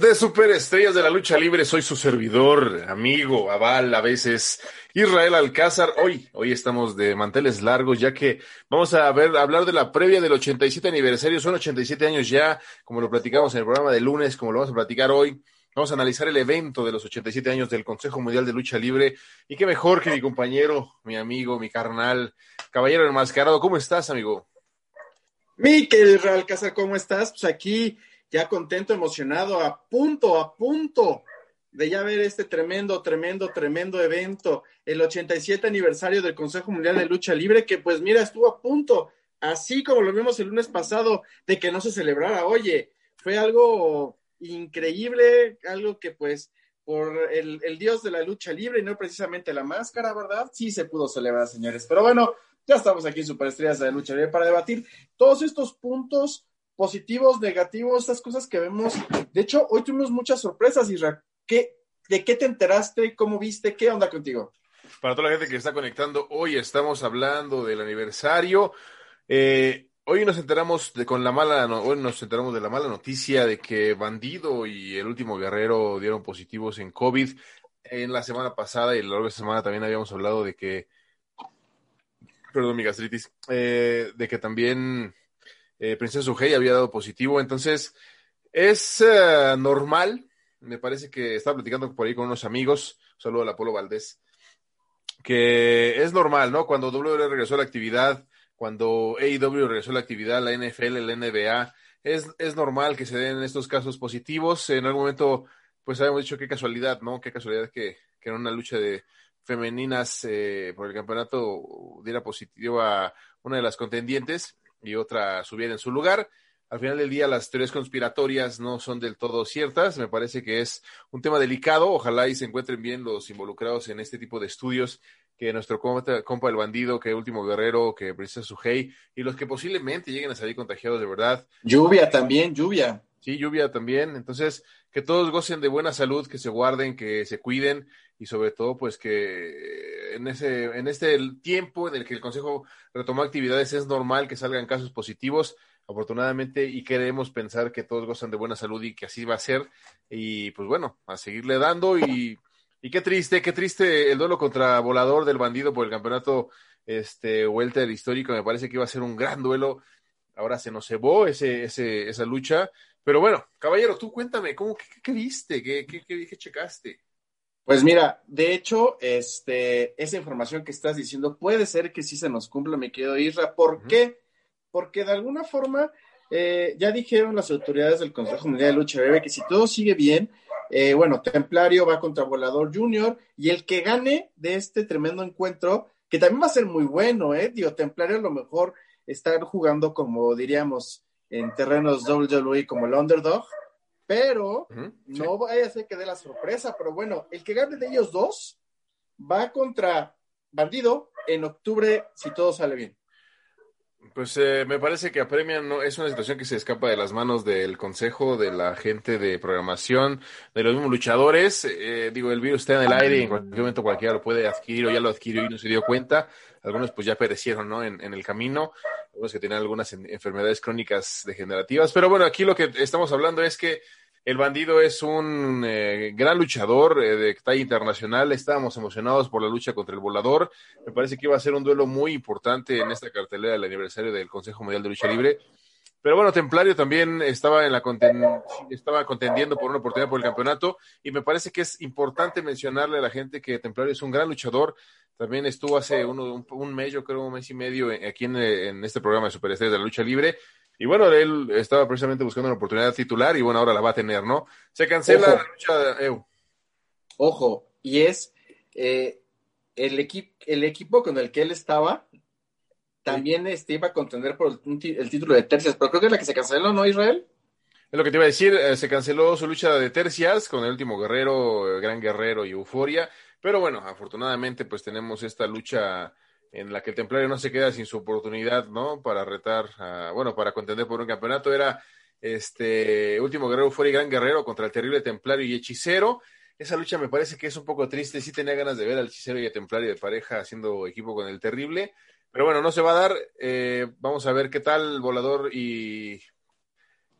de Superestrellas de la Lucha Libre? Soy su servidor, amigo, aval, a veces Israel Alcázar. Hoy, hoy estamos de manteles largos ya que vamos a ver, a hablar de la previa del 87 aniversario. Son 87 años ya, como lo platicamos en el programa de lunes, como lo vamos a platicar hoy. Vamos a analizar el evento de los 87 años del Consejo Mundial de Lucha Libre. Y qué mejor que mi compañero, mi amigo, mi carnal, caballero enmascarado. ¿Cómo estás, amigo? Mi querido Israel Alcázar, ¿cómo estás? Pues aquí ya contento, emocionado, a punto, a punto de ya ver este tremendo, tremendo, tremendo evento, el 87 aniversario del Consejo Mundial de Lucha Libre, que pues mira, estuvo a punto, así como lo vimos el lunes pasado, de que no se celebrara. Oye, fue algo increíble, algo que pues por el, dios de la lucha libre y no precisamente la máscara, ¿verdad? Sí se pudo celebrar, señores. Pero bueno, ya estamos aquí en Superestrellas de la Lucha Libre para debatir todos estos puntos positivos, negativos, estas cosas que vemos. De hecho, hoy tuvimos muchas sorpresas, Isra. ¿Qué, ¿De qué te enteraste? ¿Cómo viste? ¿Qué onda contigo? Para toda la gente que está conectando, hoy estamos hablando del aniversario. Eh, hoy nos enteramos de con la mala, no, hoy nos enteramos de la mala noticia de que Bandido y el último guerrero dieron positivos en COVID. En la semana pasada y a lo largo de esta semana también habíamos hablado de que, perdón, mi gastritis, eh, de que también eh, Princesa Ujei había dado positivo, entonces es uh, normal, me parece que estaba platicando por ahí con unos amigos, un saludo al Apolo Valdés, que es normal, ¿no? Cuando WWE regresó a la actividad, cuando AEW regresó a la actividad, la NFL, la NBA, es, es normal que se den estos casos positivos, en algún momento, pues habíamos dicho qué casualidad, ¿no? Qué casualidad que, que en una lucha de femeninas eh, por el campeonato diera positivo a una de las contendientes, y otra subiera en su lugar. Al final del día, las teorías conspiratorias no son del todo ciertas. Me parece que es un tema delicado. Ojalá y se encuentren bien los involucrados en este tipo de estudios que nuestro compa, compa el bandido, que último guerrero, que Princesa Sujei, y los que posiblemente lleguen a salir contagiados de verdad. Lluvia también, lluvia. Sí, lluvia también. Entonces, que todos gocen de buena salud, que se guarden, que se cuiden y sobre todo, pues que en ese, en este tiempo en el que el Consejo retomó actividades es normal que salgan casos positivos, afortunadamente, y queremos pensar que todos gozan de buena salud y que así va a ser. Y pues bueno, a seguirle dando y, y qué triste, qué triste el duelo contra Volador del Bandido por el campeonato este Welter histórico. Me parece que iba a ser un gran duelo. Ahora se nos cebó ese, ese, esa lucha. Pero bueno, caballero, tú cuéntame, ¿cómo, qué, qué viste? ¿Qué, qué, qué, qué checaste? Pues mira, de hecho, este, esa información que estás diciendo puede ser que sí se nos cumpla, mi querido Isra. ¿Por uh -huh. qué? Porque de alguna forma eh, ya dijeron las autoridades del Consejo Mundial de Lucha Libre que si todo sigue bien, eh, bueno, Templario va contra Volador Junior y el que gane de este tremendo encuentro, que también va a ser muy bueno, ¿eh? Digo, Templario a lo mejor está jugando como diríamos en terrenos WWE como el underdog, pero uh -huh, sí. no vaya a ser que dé la sorpresa, pero bueno, el que gane de ellos dos va contra Bandido en octubre si todo sale bien. Pues eh, me parece que apremian no es una situación que se escapa de las manos del consejo, de la gente de programación, de los mismos luchadores. Eh, digo, el virus está en el aire y en cualquier momento cualquiera lo puede adquirir o ya lo adquirió y no se dio cuenta. Algunos pues ya perecieron, ¿no? En, en el camino, algunos que tenían algunas en, enfermedades crónicas degenerativas. Pero bueno, aquí lo que estamos hablando es que el bandido es un eh, gran luchador eh, de talla internacional. Estábamos emocionados por la lucha contra el volador. Me parece que iba a ser un duelo muy importante en esta cartelera del aniversario del Consejo Mundial de Lucha Libre. Pero bueno, Templario también estaba en la estaba contendiendo por una oportunidad por el campeonato y me parece que es importante mencionarle a la gente que Templario es un gran luchador. También estuvo hace un, un, mes, yo creo un mes y medio aquí en, en este programa de Superestrellas de la Lucha Libre y bueno, él estaba precisamente buscando una oportunidad titular y bueno, ahora la va a tener, ¿no? Se cancela la lucha de EU. Ojo, y es eh, el, equipo el equipo con el que él estaba también este, iba a contender por el, título de tercias, pero creo que es la que se canceló, ¿no, Israel? Es lo que te iba a decir, eh, se canceló su lucha de tercias con el último guerrero, Gran Guerrero y Euforia, pero bueno, afortunadamente pues tenemos esta lucha en la que el Templario no se queda sin su oportunidad, ¿no? Para retar, bueno, para contender por un campeonato. Era este último guerrero fuera y gran guerrero contra el terrible Templario y Hechicero. Esa lucha me parece que es un poco triste. Sí tenía ganas de ver al Hechicero y al Templario de pareja haciendo equipo con el terrible. Pero bueno, no se va a dar. Eh, vamos a ver qué tal Volador y,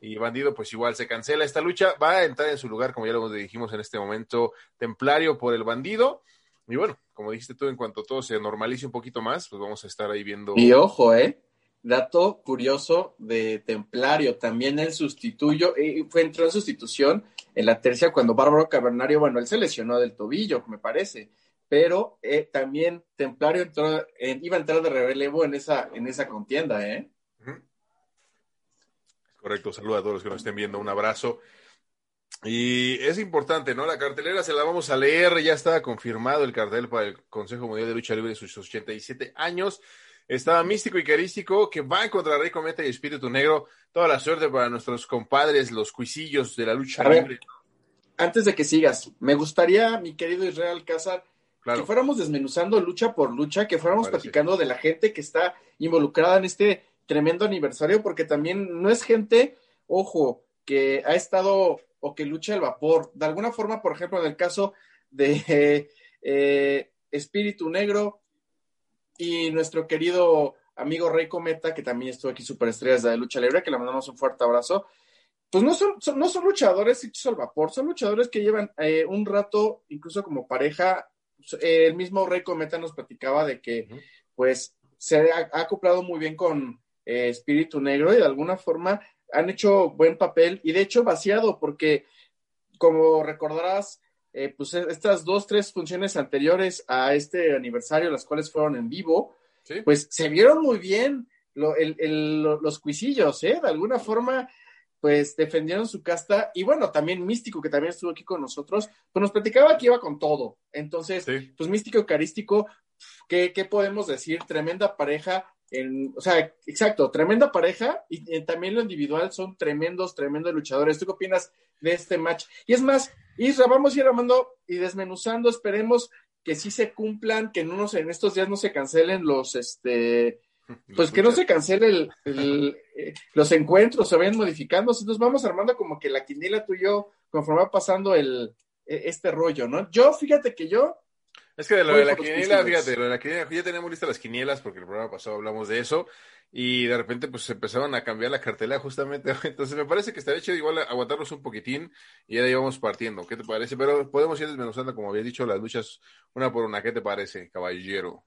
y Bandido, pues igual se cancela esta lucha. Va a entrar en su lugar, como ya lo dijimos en este momento, Templario por el Bandido. Y bueno, como dijiste tú, en cuanto todo se normalice un poquito más, pues vamos a estar ahí viendo. Y ojo, ¿eh? Dato curioso de Templario, también el sustituyo, eh, fue entró en sustitución en la tercia cuando Bárbaro Cavernario, bueno, él se lesionó del tobillo, me parece, pero eh, también Templario entró, iba a entrar de relevo en esa, en esa contienda, ¿eh? Correcto, saludos a todos los que nos estén viendo, un abrazo. Y es importante, ¿no? La cartelera se la vamos a leer, ya está confirmado el cartel para el Consejo Mundial de Lucha Libre de sus 87 años. Estaba místico y carístico que va contra Rey Cometa y Espíritu Negro. Toda la suerte para nuestros compadres, los cuisillos de la lucha libre. antes de que sigas, me gustaría, mi querido Israel Cázar, que fuéramos desmenuzando lucha por lucha, que fuéramos platicando de la gente que está involucrada en este tremendo aniversario, porque también no es gente, ojo, que ha estado o que lucha el vapor. De alguna forma, por ejemplo, en el caso de eh, Espíritu Negro y nuestro querido amigo Rey Cometa, que también estuvo aquí superestrellas de lucha libre, que le mandamos un fuerte abrazo. Pues no son, no son luchadores hechos al vapor, son luchadores que llevan eh, un rato, incluso como pareja. el mismo Rey Cometa nos platicaba de que, pues, se ha, acoplado muy bien con eh, Espíritu Negro y de alguna forma han hecho buen papel y de hecho vaciado porque como recordarás, eh, pues e, estas dos, tres funciones anteriores a este aniversario, las cuales fueron en vivo, pues se vieron muy bien los cuisillos, ¿eh? De alguna forma, pues defendieron su casta y bueno, también Místico, que también estuvo aquí con nosotros, pues nos platicaba que iba con todo. Entonces, pues Místico Eucarístico, ¿qué, ¿qué podemos decir? Tremenda pareja, o sea, exacto, tremenda pareja y, también lo individual son tremendos, tremendos luchadores. ¿Tú qué opinas de este match? Y es más, Isra, vamos a ir armando y desmenuzando, esperemos que sí se cumplan, que no en estos días no se cancelen los, este, pues que no se cancelen eh, los encuentros, se vayan modificando, entonces vamos armando como que la quiniela tú y yo, conforme va pasando el, e, este rollo, ¿no? Yo, fíjate que yo es que de lo de la quiniela, fíjate, lo de la quiniela, ya teníamos listas las quinielas porque el programa pasado hablamos de eso y de repente pues empezaron a cambiar la cartela justamente. Entonces me parece que estaría hecho igual aguantarlos un poquitín y ya ahí vamos partiendo. ¿Qué te parece? Pero podemos ir desmenuzando, como había dicho, las luchas una por una. ¿Qué te parece, caballero?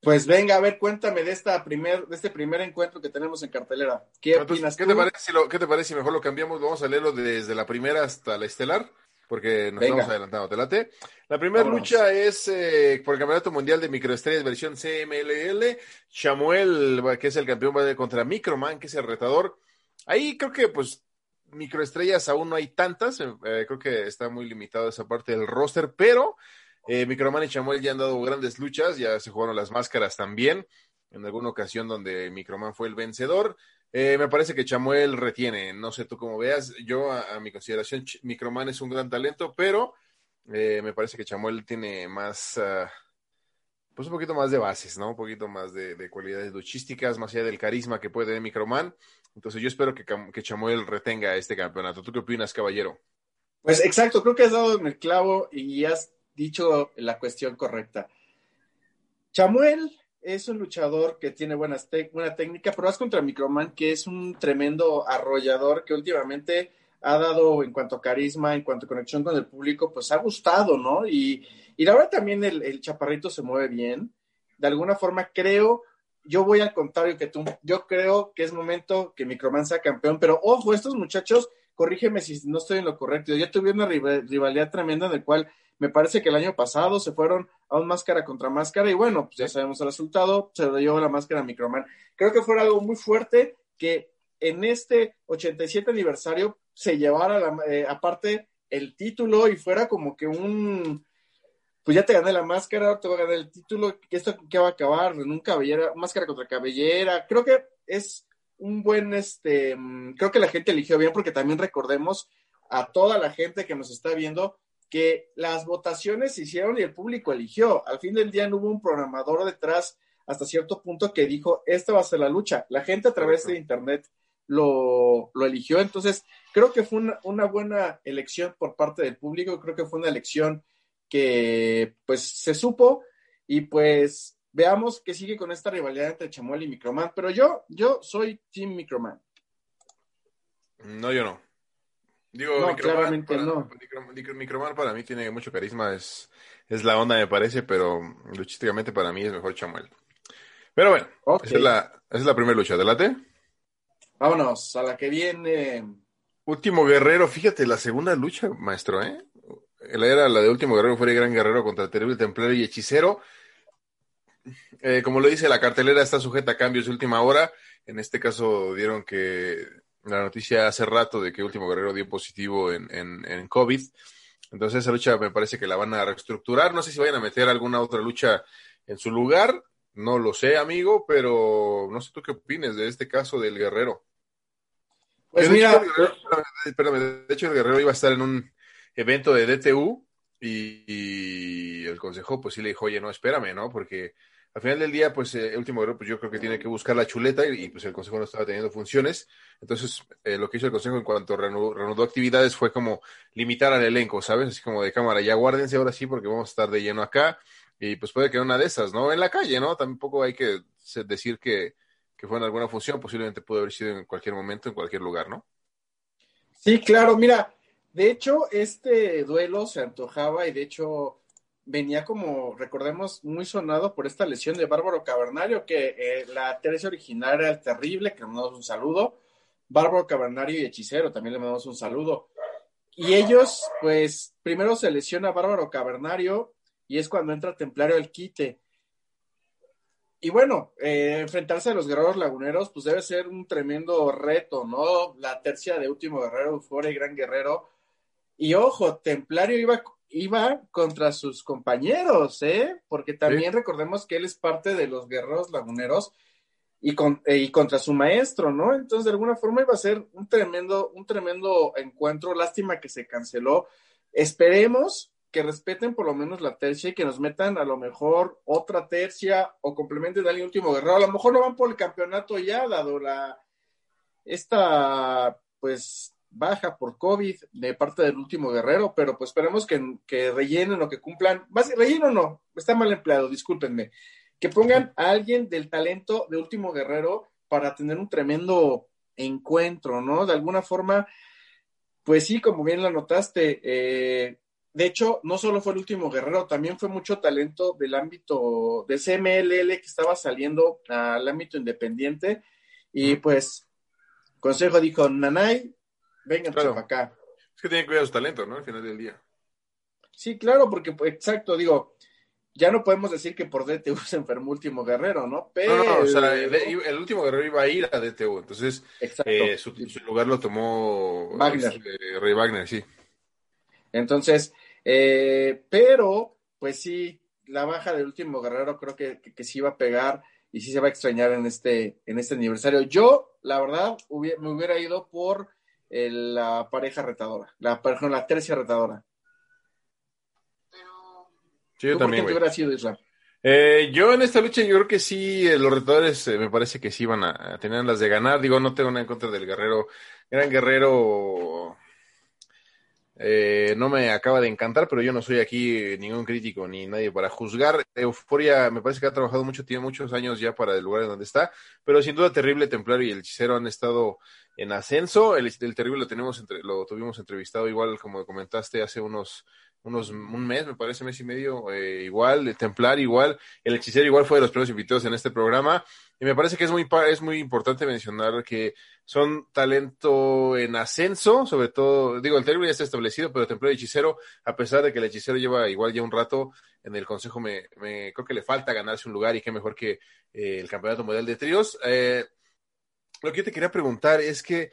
Pues venga, a ver, cuéntame de esta primer, de este primer encuentro que tenemos en cartelera. ¿Qué opinas ¿qué Te parece si lo, ¿Qué te parece si mejor lo cambiamos? Vamos a leerlo desde la primera hasta la estelar porque nos estamos adelantando. ¿Te late? La primera lucha es eh, por el Campeonato Mundial de Microestrellas versión CMLL. Samuel, que es el campeón, va contra Microman, que es el retador. Ahí creo que, pues, microestrellas aún no hay tantas. Eh, creo que está muy limitado esa parte del roster, pero eh, Microman y Samuel ya han dado grandes luchas. Ya se jugaron las máscaras también. En alguna ocasión donde Microman fue el vencedor. Eh, me parece que Chamuel retiene, no sé tú cómo veas, yo a, mi consideración Microman es un gran talento, pero eh, me parece que Chamuel tiene más, ah, pues un poquito más de bases, ¿no? Un poquito más de, cualidades luchísticas, más allá del carisma que puede tener Microman. Entonces yo espero que, que Chamuel retenga este campeonato. ¿Tú qué opinas, caballero? Pues exacto, creo que has dado en el clavo y has dicho la cuestión correcta. Chamuel es un luchador que tiene buenas buena técnica, pero vas contra Microman, que es un tremendo arrollador que últimamente ha dado en cuanto a carisma, en cuanto a conexión con el público, pues ha gustado, ¿no? Y, y verdad también el, chaparrito se mueve bien. De alguna forma creo yo voy al contrario que tú. Yo creo que es momento que Microman sea campeón, pero ojo, estos muchachos, corrígeme si no estoy en lo correcto. Ya tuve una rivalidad tremenda en la cual me parece que el año pasado se fueron a un máscara contra máscara y bueno, pues ya sabemos el resultado, se lo llevó la máscara a Microman. Creo que fue algo muy fuerte que en este 87 aniversario se llevara la, eh, aparte el título y fuera como que un pues ya te gané la máscara, te voy a ganar el título, que esto que va a acabar en un cabellera, máscara contra cabellera. Creo que es un buen, este, mm, creo que la gente eligió bien porque también recordemos a toda la gente que nos está viendo que las votaciones se hicieron y el público eligió. Al fin del día no hubo un programador detrás hasta cierto punto que dijo, esta va a ser la lucha. La gente a través de Internet lo, lo eligió. Entonces, creo que fue una, una, buena elección por parte del público. Creo que fue una elección que pues se supo y pues veamos que sigue con esta rivalidad entre Chamuel y Microman. Pero yo, yo soy Team Microman. No, yo no. Digo, no, Microman, para, no. Microman para mí tiene mucho carisma, es, es la onda me parece, pero luchísticamente para mí es mejor Chamuel. Pero bueno, okay. esa, es la, esa es la primera lucha. ¿Delate? Vámonos, a la que viene. Último Guerrero, fíjate, la segunda lucha, maestro, ¿eh? Era la de Último Guerrero, fue el Gran Guerrero contra el Terrible Templario y Hechicero. Eh, como lo dice, la cartelera está sujeta a cambios de última hora. En este caso dieron que la noticia hace rato de que Último Guerrero dio positivo en, en, en, COVID. Entonces esa lucha me parece que la van a reestructurar. No sé si vayan a meter alguna otra lucha en su lugar. No lo sé, amigo, pero no sé tú qué opines de este caso del Guerrero. Pues de mira, hecho, Guerrero, espérame, de hecho el Guerrero iba a estar en un evento de DTU y, y, el consejo pues sí le dijo, oye, no, espérame, ¿no? Porque al final del día, pues el eh, último guerrero, pues yo creo que tiene que buscar la chuleta y, pues el consejo no estaba teniendo funciones. Entonces, eh, lo que hizo el consejo en cuanto reanudó, reanudó, actividades fue como limitar al elenco, ¿sabes? Así como de cámara, ya guárdense ahora sí porque vamos a estar de lleno acá y pues puede que una de esas, ¿no? En la calle, ¿no? Tampoco hay que decir que, que fue en alguna función, posiblemente pudo haber sido en cualquier momento, en cualquier lugar, ¿no? Sí, claro, mira, de hecho, este duelo se antojaba y de hecho venía como, recordemos, muy sonado por esta lesión de Bárbaro Cavernario, que eh, la tercia original era el terrible, que le mandamos un saludo. Bárbaro Cavernario y Hechicero, también le mandamos un saludo. Y ellos, pues, primero se lesiona Bárbaro Cavernario y es cuando entra Templario el quite. Y bueno, eh, enfrentarse a los guerreros laguneros, pues debe ser un tremendo reto, ¿no? La tercia de último guerrero, Eufora y Gran Guerrero. Y ojo, Templario iba, iba contra sus compañeros, ¿eh? Porque también sí. recordemos que él es parte de los guerreros laguneros y, con, eh, y contra su maestro, ¿no? Entonces, de alguna forma iba a ser un tremendo, un tremendo encuentro. Lástima que se canceló. Esperemos que respeten por lo menos la tercia y que nos metan a lo mejor otra tercia o complementen al último guerrero. A lo mejor no van por el campeonato ya, dado la esta pues baja por COVID de parte del último guerrero, pero pues esperemos que, que rellenen o que cumplan. Relleno no, está mal empleado, discúlpenme. Que pongan a alguien del talento de último guerrero para tener un tremendo encuentro, ¿no? De alguna forma, pues sí, como bien lo notaste, eh, de hecho, no solo fue el último guerrero, también fue mucho talento del ámbito de CMLL que estaba saliendo al ámbito independiente. Y pues, Consejo dijo, Nanay, vengan claro. para acá. Es que tienen que cuidar su talento, ¿no? Al final del día. Sí, claro, porque, pues, exacto, digo, ya no podemos decir que por DTU se enfermó último guerrero, ¿no? Pero... No, no, o sea, el, el, último guerrero iba a ir a DTU, entonces eh, su, su, lugar lo tomó Wagner. Eh, Rey Wagner, sí. Entonces, eh, pero, pues sí, la baja del último guerrero creo que, que, que, sí va a pegar y sí se va a extrañar en este, en este aniversario. Yo, la verdad, hubiera, me hubiera ido por el, la pareja retadora, la, perdón, la tercia retadora. Sí, yo también. ¿Por qué te hubiera sido Isra? Eh, yo en esta lucha yo creo que sí, eh, los retadores eh, me parece que sí van a, a, tener las de ganar. Digo, no tengo nada en contra del guerrero. Gran guerrero eh, no me acaba de encantar, pero yo no soy aquí ningún crítico ni nadie para juzgar. Euforia me parece que ha trabajado mucho, tiene muchos años ya para el lugar en donde está, pero sin duda Terrible Templario y el Hechicero han estado en ascenso. El, el Terrible lo tenemos entre, lo tuvimos entrevistado igual como comentaste hace unos unos un mes, me parece mes y medio, eh, igual, el Templar igual, el Hechicero igual fue de los primeros invitados en este programa Y me parece que es muy, es muy importante mencionar que son talento en ascenso, sobre todo, digo, el Terrible ya está establecido, pero Templario y Hechicero, a pesar de que el Hechicero lleva igual ya un rato en el Consejo, me, me creo que le falta ganarse un lugar y qué mejor que eh, el Campeonato Mundial de Tríos. Eh, lo que yo te quería preguntar es que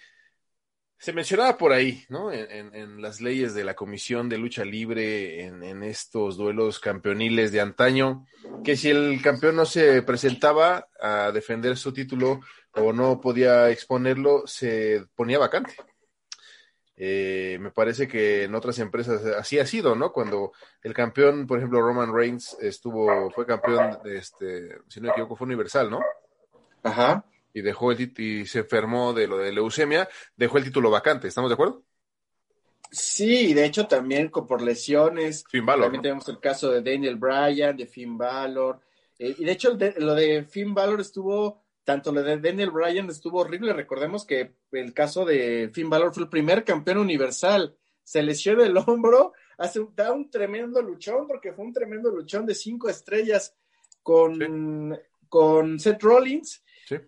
se mencionaba por ahí, ¿no? En, las leyes de la Comisión de Lucha Libre, en, estos duelos campeoniles de antaño, que si el campeón no se presentaba a defender su título o no podía exponerlo, se ponía vacante. Eh, me parece que en otras empresas así ha sido, ¿no? Cuando el campeón, por ejemplo, Roman Reigns estuvo, fue campeón, este, si no me equivoco, fue universal, ¿no? Ajá y dejó el y se enfermó de lo de leucemia, dejó el título vacante. ¿Estamos de acuerdo? Sí, de hecho también por lesiones. Finn Balor. También tenemos el caso de Daniel Bryan, de Finn Balor. Eh, y de hecho lo de Finn Balor estuvo, tanto lo de Daniel Bryan estuvo horrible. Recordemos que el caso de Finn Balor fue el primer campeón universal. Se lesiona el hombro, hace, da un tremendo luchón, porque fue un tremendo luchón de cinco estrellas con, con Seth Rollins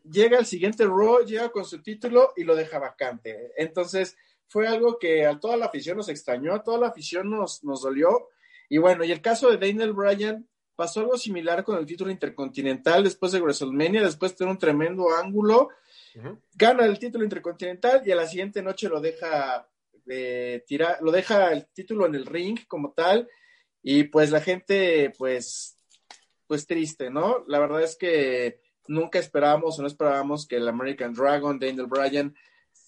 Llega al siguiente Raw, llega con su título y lo deja vacante. Entonces, fue algo que a toda la afición nos extrañó, a toda la afición nos, nos dolió. Y bueno, y el caso de Daniel Bryan pasó algo similar con el título intercontinental después de WrestleMania, después de un tremendo ángulo, gana el título intercontinental y a la siguiente noche lo deja eh, tirar, lo deja el título en el ring como tal y pues la gente pues pues triste, ¿no? La verdad es que nunca esperábamos o no esperábamos que el American Dragon, Daniel Bryan,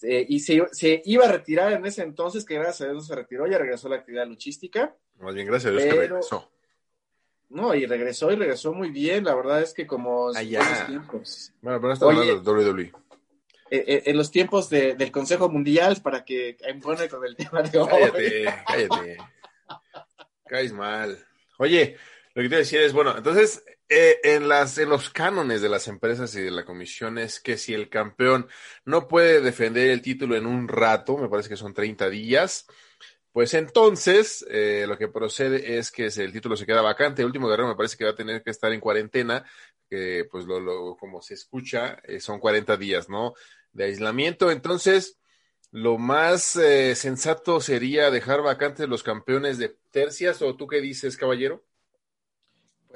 eh, y se, iba a retirar en ese entonces, que gracias a Dios no se retiró, ya regresó a la actividad luchística. Más bien, gracias a Dios que regresó. No, y regresó y regresó muy bien. La verdad es que como Allá. tiempos. Bueno, pero está hablando de WWE. Eh, eh, en los tiempos del Consejo Mundial, para que pone con el tema de hoy. Cállate, cállate. Caes mal. Oye, lo que te decía es, bueno, entonces eh, en, las, en los cánones de las empresas y de la comisión es que si el campeón no puede defender el título en un rato, me parece que son 30 días, pues entonces eh, lo que procede es que el título se queda vacante. El último guerrero me parece que va a tener que estar en cuarentena, que pues lo, lo como se escucha, eh, son 40 días, ¿no? De aislamiento. Entonces, lo más sensato sería dejar vacantes los campeones de tercias, ¿o tú qué dices, caballero?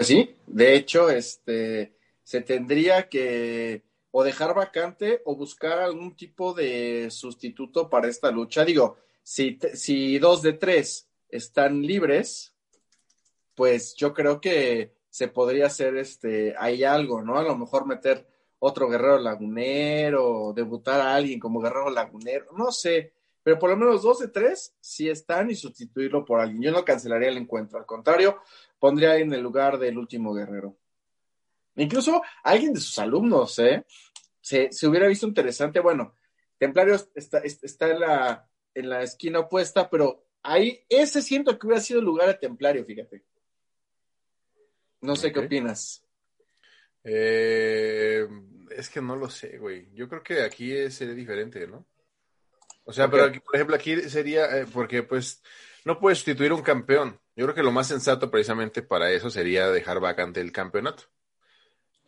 Pues sí, de hecho, este, se tendría que o dejar vacante o buscar algún tipo de sustituto para esta lucha. Digo, si, si dos de tres están libres, pues yo creo que se podría hacer este, hay algo, ¿no? A lo mejor meter otro guerrero lagunero, debutar a alguien como guerrero lagunero, no sé, pero por lo menos dos de tres sí están y sustituirlo por alguien. Yo no cancelaría el encuentro, al contrario, pondría en el lugar del último guerrero. Incluso alguien de sus alumnos, ¿eh? Se, hubiera visto interesante. Bueno, Templarios está, está en, la, en la esquina opuesta, pero ahí ese siento que hubiera sido el lugar de Templario, fíjate. No sé qué opinas. Eh, es que no lo sé, güey. Yo creo que aquí sería diferente, ¿no? O sea, pero por ejemplo, aquí sería, eh, porque pues no puedes sustituir un campeón. Yo creo que lo más sensato precisamente para eso sería dejar vacante el campeonato.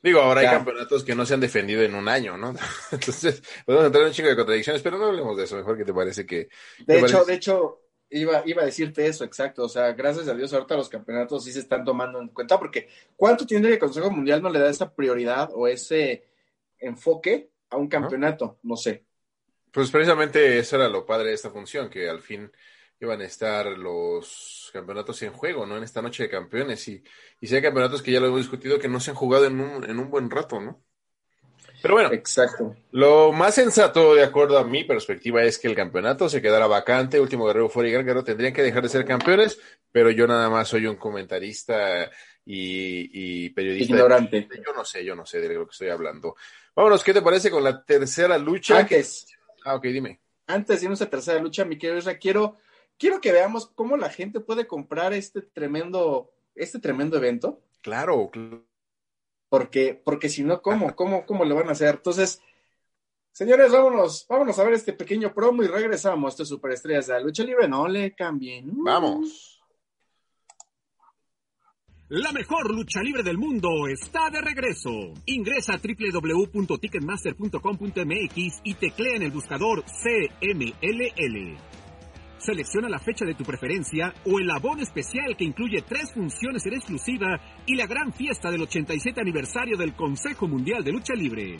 Digo, ahora hay campeonatos que no se han defendido en un año, ¿no? Entonces, podemos entrar en un chingo de contradicciones, pero no hablemos de eso. Mejor que te parece que. De hecho, de hecho, iba, iba a decirte eso, exacto. O sea, gracias a Dios, ahorita los campeonatos sí se están tomando en cuenta, porque ¿cuánto tiene que el Consejo Mundial no le da esa prioridad o ese enfoque a un campeonato? No sé. Pues precisamente eso era lo padre de esta función, que al fin iban a estar los campeonatos en juego, ¿no? En esta noche de campeones. Y, y si hay campeonatos que ya lo hemos discutido que no se han jugado en un, en un buen rato, ¿no? Pero bueno, Exacto. lo más sensato, de acuerdo a mi perspectiva, es que el campeonato se quedara vacante. Último Guerrero fuera y Gran Guerrero tendrían que dejar de ser campeones, pero yo nada más soy un comentarista y, y periodista. Ignorante. Yo no sé, yo no sé de lo que estoy hablando. Vámonos, ¿qué te parece con la tercera lucha? Antes. Ah, ok, dime. Antes de irnos a tercera lucha, mi querido quiero quiero que veamos cómo la gente puede comprar este tremendo, este tremendo evento. Claro, Porque, porque si no, ¿cómo? ¿Cómo, cómo lo van a hacer? Entonces, señores, vámonos, vámonos a ver este pequeño promo y regresamos. Esto es Superestrellas de la Lucha Libre. No le cambien. Vamos. La mejor lucha libre del mundo está de regreso. Ingresa a www.ticketmaster.com.mx y teclea en el buscador CMLL. Selecciona la fecha de tu preferencia o el abono especial que incluye tres funciones en exclusiva y la gran fiesta del 87 aniversario del Consejo Mundial de Lucha Libre.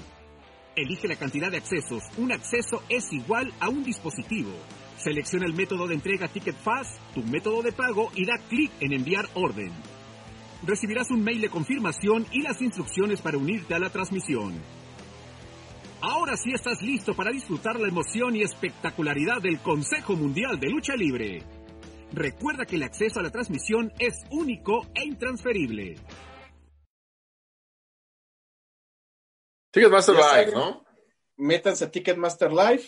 Elige la cantidad de accesos. Un acceso es igual a un dispositivo. Selecciona el método de entrega Ticket Fast, tu método de pago y da clic en enviar orden recibirás un mail de confirmación y las instrucciones para unirte a la transmisión. Ahora sí estás listo para disfrutar la emoción y espectacularidad del Consejo Mundial de Lucha Libre. Recuerda que el acceso a la transmisión es único e intransferible. Ticketmaster Live, ¿no? Métanse a Ticketmaster Live,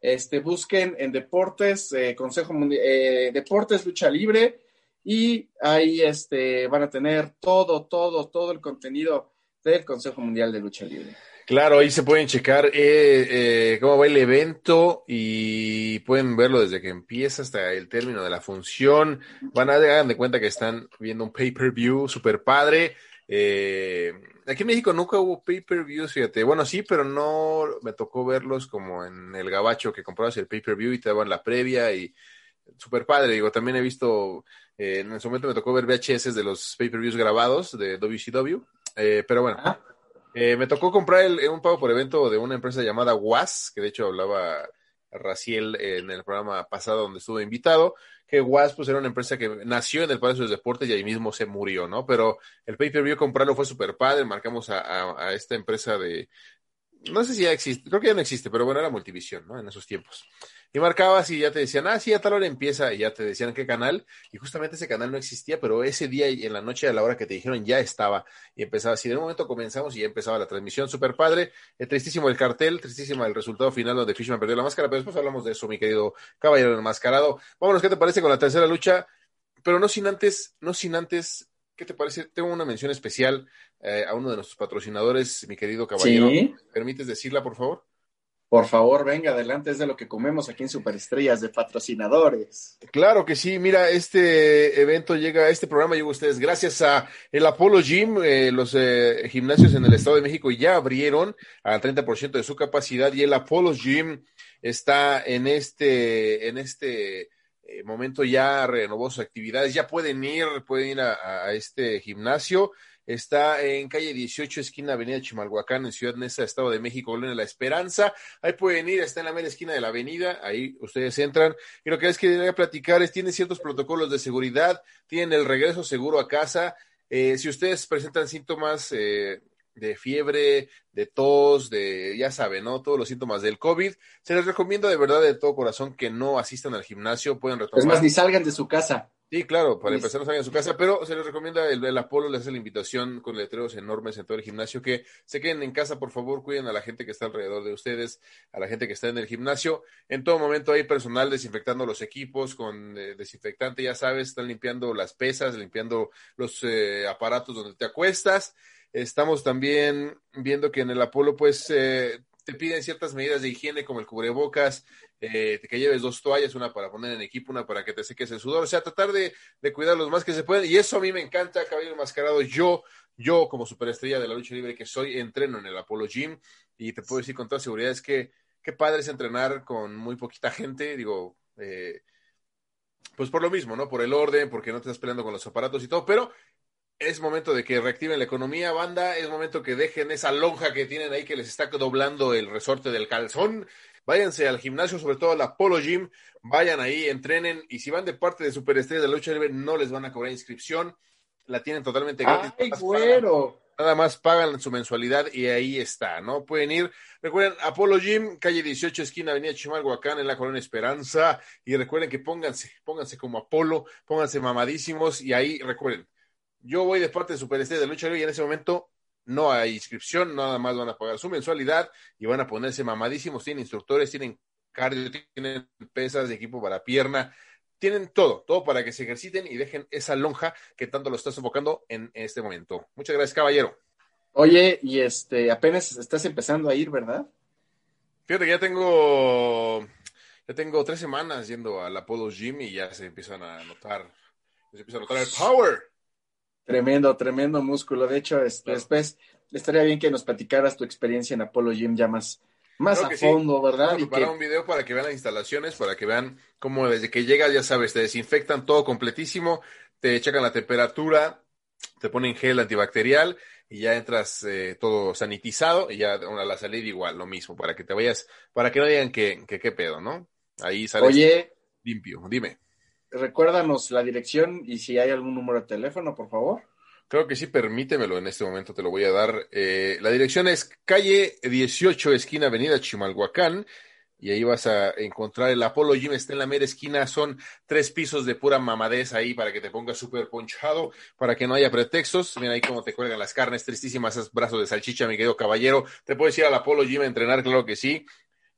este, busquen en Deportes, eh, Consejo Mundial, eh, Deportes Lucha Libre, y ahí este, van a tener todo, todo, todo el contenido del Consejo Mundial de Lucha Libre. Claro, ahí se pueden checar eh, eh, cómo va el evento y pueden verlo desde que empieza hasta el término de la función. Van a hagan de cuenta que están viendo un pay-per-view super padre. Eh, aquí en México nunca hubo pay-per-views, fíjate. Bueno, sí, pero no me tocó verlos como en el gabacho que comprabas el pay-per-view y te daban la previa y super padre. Digo, también he visto eh, en ese momento me tocó ver VHS de los pay-per-views grabados de WCW, eh, pero bueno, eh, me tocó comprar un pago por evento de una empresa llamada Was, que de hecho hablaba Raciel en el programa pasado donde estuve invitado, que Was pues era una empresa que nació en el Palacio de Deportes y ahí mismo se murió, ¿no? Pero el pay-per-view comprarlo fue súper padre, marcamos a, esta empresa de, no sé si ya existe, creo que ya no existe, pero bueno, era Multivisión, ¿no? En esos tiempos y marcabas y ya te decían, ah, sí, a tal hora empieza, y ya te decían qué canal, y justamente ese canal no existía, pero ese día y en la noche a la hora que te dijeron ya estaba, y empezaba así, de un momento comenzamos y ya empezaba la transmisión, súper padre, eh, tristísimo el cartel, tristísimo el resultado final donde Fishman perdió la máscara, pero después hablamos de eso, mi querido caballero enmascarado. Vámonos, ¿qué te parece con la tercera lucha? Pero no sin antes, no sin antes ¿Qué te parece? Tengo una mención especial eh, a uno de nuestros patrocinadores, mi querido caballero. ¿Sí? ¿Permites decirla, por favor? Por favor, venga adelante, es de lo que comemos aquí en Superestrellas de patrocinadores. Claro que sí, mira, este evento llega, este programa llega a ustedes gracias a el Apollo Gym, eh, los eh, gimnasios en el Estado de México ya abrieron al 30% de su capacidad y el Apollo Gym está en este, en este eh, momento ya renovó sus actividades, ya pueden ir, pueden ir a este gimnasio. Está en calle 18, esquina Avenida Chimalhuacán, en Ciudad Neza, Estado de México, Colonia La Esperanza. Ahí pueden ir, está en la mera esquina de la avenida, ahí ustedes entran. Y lo que es que quería platicar es, tienen ciertos protocolos de seguridad, tienen el regreso seguro a casa. Eh, si ustedes presentan síntomas eh, de fiebre, de tos, de, ya saben, ¿no? Todos los síntomas del COVID. Se les recomienda de verdad de todo corazón que no asistan al gimnasio, pueden retomar. Es más, ni salgan de su casa. Sí, claro, para empezar no salgan a su casa, pero se les recomienda el, Apolo, les hace la invitación con letreros enormes en todo el gimnasio que se queden en casa, por favor, cuiden a la gente que está alrededor de ustedes, a la gente que está en el gimnasio. En todo momento hay personal desinfectando los equipos con eh, desinfectante, ya sabes, están limpiando las pesas, limpiando los eh, aparatos donde te acuestas. Estamos también viendo que en el Apolo, pues, eh, te piden ciertas medidas de higiene como el cubrebocas, eh, que lleves dos toallas, una para poner en equipo, una para que te seques el sudor, o sea, tratar de, de cuidar los más que se pueden, y eso a mí me encanta, cabello enmascarado, yo, yo como superestrella de la lucha libre que soy, entreno en el Apollo Gym, y te puedo decir con toda seguridad, es que qué padre es entrenar con muy poquita gente, digo, eh, pues por lo mismo, ¿no? Por el orden, porque no te estás peleando con los aparatos y todo, pero es momento de que reactiven la economía, banda. Es momento que dejen esa lonja que tienen ahí que les está doblando el resorte del calzón. Váyanse al gimnasio, sobre todo al Apollo Gym. Vayan ahí, entrenen. Y si van de parte de Superestrella de la Lucha Libre, no les van a cobrar inscripción. La tienen totalmente gratis. ¡Ay, güero! Nada más pagan su mensualidad y ahí está, ¿no? Pueden ir. Recuerden, Apollo Gym, calle 18, esquina Avenida Chimalhuacán, en la Colonia Esperanza. Y recuerden que pónganse, pónganse como Apolo, pónganse mamadísimos. Y ahí, recuerden, yo voy de parte de Superestrella de Lucha Libre y en ese momento no hay inscripción, nada más van a pagar su mensualidad y van a ponerse mamadísimos, tienen instructores, tienen cardio, tienen pesas de equipo para pierna, tienen todo, todo para que se ejerciten y dejen esa lonja que tanto lo estás enfocando en este momento. Muchas gracias, caballero. Oye, y este, apenas estás empezando a ir, ¿verdad? Fíjate que ya tengo, ya tengo tres semanas yendo al Apollo Gym y ya se empiezan a notar, se empieza a notar el power. Tremendo, tremendo músculo. De hecho, este, después estaría bien que nos platicaras tu experiencia en Apollo Gym ya más, más a fondo, ¿verdad? Vamos a preparar un video para que vean las instalaciones, para que vean cómo desde que llegas, ya sabes, te desinfectan todo completísimo, te checan la temperatura, te ponen gel antibacterial y ya entras eh, todo sanitizado y ya a la salida igual, lo mismo, para que te vayas, para que no digan que qué pedo, ¿no? Ahí sales Oye, limpio. Dime. Recuérdanos la dirección y si hay algún número de teléfono, por favor. Creo que sí, permítemelo en este momento, te lo voy a dar. Eh, la dirección es calle 18, esquina Avenida Chimalhuacán, y ahí vas a encontrar el Apolo Gym, está en la mera esquina, son tres pisos de pura mamadez ahí para que te pongas súper ponchado, para que no haya pretextos. Mira ahí cómo te cuelgan las carnes, tristísimas, esos brazos de salchicha, mi querido caballero. ¿Te puedes ir al Apolo Gym a entrenar? Claro que sí.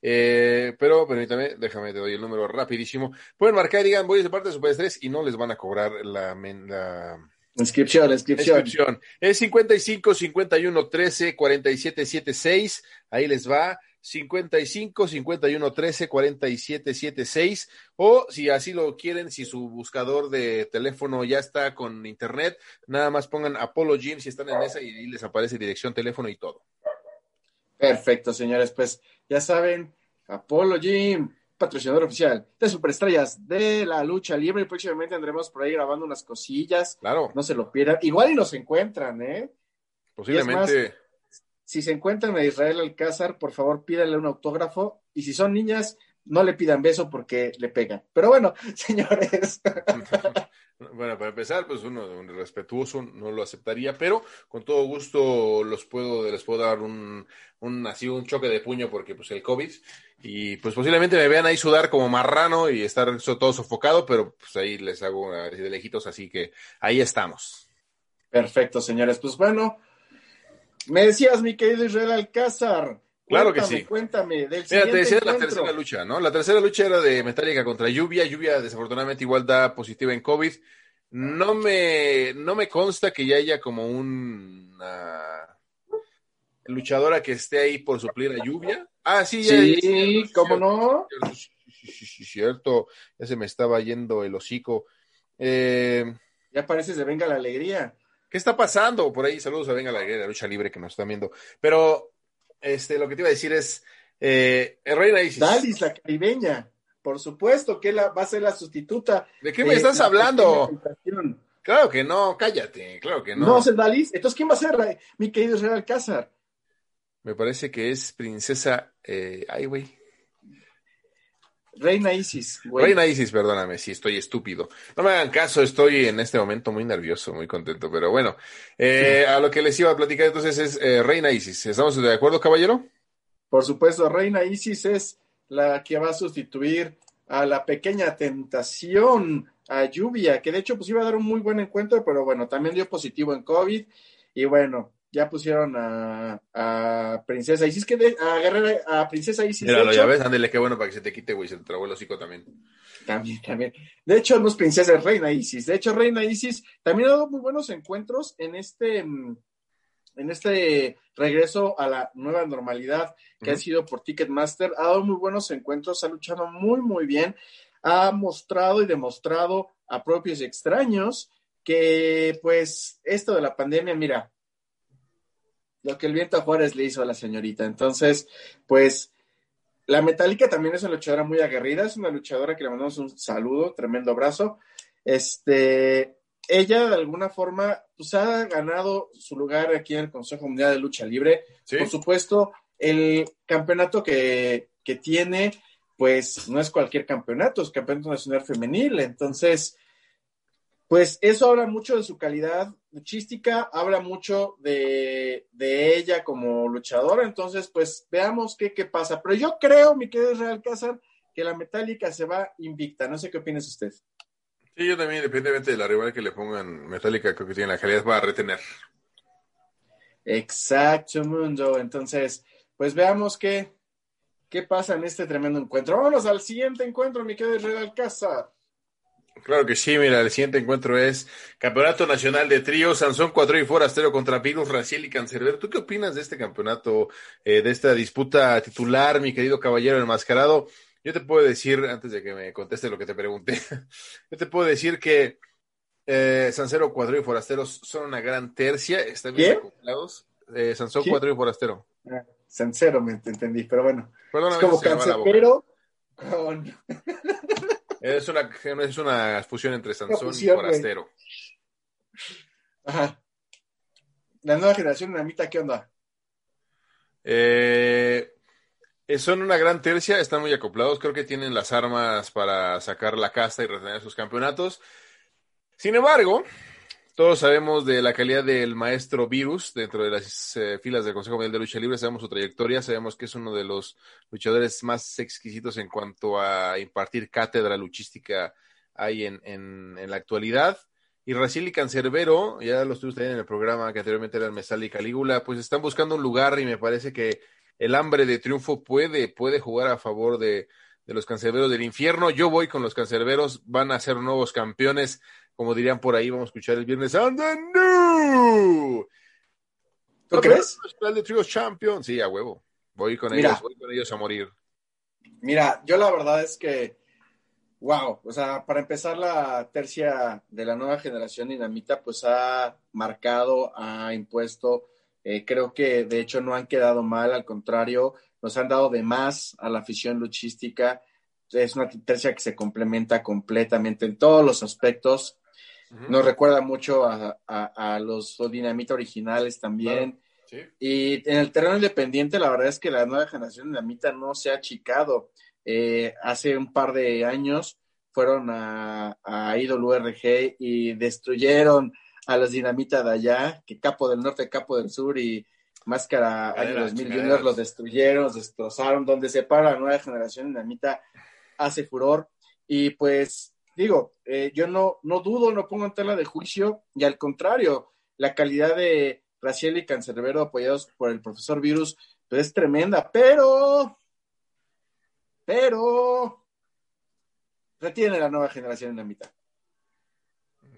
Eh, pero permítame, déjame, te doy el número rapidísimo. Pueden marcar y digan, voy de parte de Super Estrés y no les van a cobrar la, la inscripción, la inscripción. Es 55 51 13 47 76. Ahí les va. 55 51 13 47 76 o si así lo quieren, si su buscador de teléfono ya está con internet, nada más pongan Apollo Gym si están en esa y, y les aparece dirección, teléfono y todo. Perfecto, señores, pues ya saben, Apollo Gym, patrocinador oficial de superestrellas de la lucha libre. Y próximamente tendremos por ahí grabando unas cosillas. Claro. No se lo pierdan. Igual y nos encuentran, ¿eh? Posiblemente. si se encuentran a Israel Alcázar, por favor pídanle un autógrafo. Y si son niñas, no le pidan beso porque le pegan. Pero bueno, señores. Bueno, para empezar, pues uno respetuoso no lo aceptaría, pero con todo gusto los puedo, les puedo dar un, un así un choque de puño porque pues el COVID y pues posiblemente me vean ahí sudar como marrano y estar todo sofocado, pero pues ahí les hago de lejitos, así que ahí estamos. Perfecto, señores. Pues bueno, me decías, mi querido Israel Alcázar. Claro que sí. Cuéntame, del Mira, te decía la tercera lucha, ¿no? La tercera lucha era de Metallica contra Lluvia. Lluvia, desafortunadamente, igual da positiva en COVID. No me, no me consta que ya haya como una luchadora que esté ahí por suplir a Lluvia. Ah, sí, ya. Sí, ¿cómo no? Sí, sí, sí, cierto. Ya se me estaba yendo el hocico. Eh, ya pareces de Venga la Alegría. ¿Qué está pasando? Por ahí, saludos a Venga la Alegría, la lucha libre que nos están viendo. Pero este, lo que te iba a decir es, eh, Reina Isis. Dalis, la caribeña. Por supuesto que la, va a ser la sustituta. ¿De qué me estás hablando? Claro que no, cállate, claro que no. No, es Dalis. Entonces, ¿quién va a ser, mi querido Israel Alcázar? Me parece que es princesa. Eh, ay, güey. Reina Isis, güey. Reina Isis, perdóname, si estoy estúpido. No me hagan caso, estoy en este momento muy nervioso, muy contento, pero bueno, eh, a lo que les iba a platicar entonces es eh, Reina Isis. ¿Estamos de acuerdo, caballero? Por supuesto, Reina Isis es la que va a sustituir a la pequeña tentación, a Lluvia, que de hecho pues iba a dar un muy buen encuentro, pero bueno, también dio positivo en COVID. Y bueno, ya pusieron a, a Princesa Isis, que de, a Guerrera, a Princesa Isis. Míralo, ya ves, ándele, qué bueno para que se te quite, güey, se te trabó el hocico también. También, también. De hecho, no es Princesa, es Reina Isis. De hecho, Reina Isis también ha dado muy buenos encuentros en este, mm, en este regreso a la nueva normalidad que ha sido por Ticketmaster. Ha dado muy buenos encuentros, ha luchado muy, muy bien. Ha mostrado y demostrado a propios y extraños que, pues, esto de la pandemia, mira, lo que el viento Juárez le hizo a la señorita. Entonces, pues, la Metallica también es una luchadora muy aguerrida, es una luchadora que le mandamos un saludo, tremendo abrazo. Este, ella de alguna forma, pues ha ganado su lugar aquí en el Consejo Mundial de Lucha Libre. Por supuesto, el campeonato que, que tiene, pues no es cualquier campeonato, es campeonato nacional femenil. Entonces, pues eso habla mucho de su calidad luchística, habla mucho de, ella como luchadora, entonces pues veamos qué, qué pasa. Pero yo creo, mi querido Real Cázar, que la Metallica se va invicta, no sé qué opinas usted. Sí, yo también, independientemente de la rival que le pongan Metallica, creo que tiene la calidad para retener. Exacto, mundo. Entonces, pues veamos qué, qué pasa en este tremendo encuentro. Vámonos al siguiente encuentro, mi querido Real Cázar. Claro que sí, mira, el siguiente encuentro es Campeonato Nacional de Trío, Sansón Cuatro y Forastero contra Pirus, Raciel y Cancerber. ¿Tú qué opinas de este campeonato, eh, de esta disputa titular, mi querido caballero enmascarado? Yo te puedo decir, antes de que me conteste lo que te pregunté, yo te puedo decir que Eh, Sancero, Cuadro y Forasteros son una gran tercia. Están bien acoplados. Eh, Sansón. Cuadro y Forastero. Ah, Sincero, me entendí, pero bueno. Perdóname, es como cancerbero con... Es una, es una fusión entre Sansón fusión, y Forastero. Ajá. La nueva generación dinamita, ¿qué onda? Eh, son una gran tercia, están muy acoplados. Creo que tienen las armas para sacar la casta y retener sus campeonatos. Sin embargo, todos sabemos de la calidad del maestro Virus dentro de las eh, filas del Consejo Mundial de Lucha Libre. Sabemos su trayectoria, sabemos que es uno de los luchadores más exquisitos en cuanto a impartir cátedra luchística hay en, en, en la actualidad. Y Raciel y Cancerbero, ya los tuvimos también en el programa que anteriormente eran Mesal y Calígula, pues están buscando un lugar y me parece que el hambre de triunfo puede, puede jugar a favor de, de los cancerberos del infierno. Yo voy con los cancerberos, van a ser nuevos campeones, como dirían por ahí, vamos a escuchar el viernes. ¡And the new! ¿Tú crees? Nacional de Trios Champion. Sí, a huevo. Voy con Mira. ellos, voy con ellos a morir. Mira, yo la verdad es que, wow, o sea, para empezar la tercia de la nueva generación dinamita, pues ha marcado, ha impuesto, eh, creo que de hecho no han quedado mal, al contrario, nos han dado de más a la afición luchística. Es una tercia que se complementa completamente en todos los aspectos. Nos recuerda mucho a, a- a los dinamita originales también. Sí. Y en el terreno independiente, la verdad es que la nueva generación dinamita no se ha achicado. Eh, hace un par de años fueron a, a IWRG y destruyeron a los dinamita de allá, que Capo del Norte, Capo del Sur y Máscara Año la 2000 chingada. Juniors los destruyeron, los destrozaron. Donde se para la nueva generación dinamita hace furor. Y pues digo, eh, yo no, no dudo, no pongo en tela de juicio, y al contrario, la calidad de Raciel y Cancerbero apoyados por el profesor Virus, pues es tremenda, pero, pero, retiene la nueva generación en la mitad.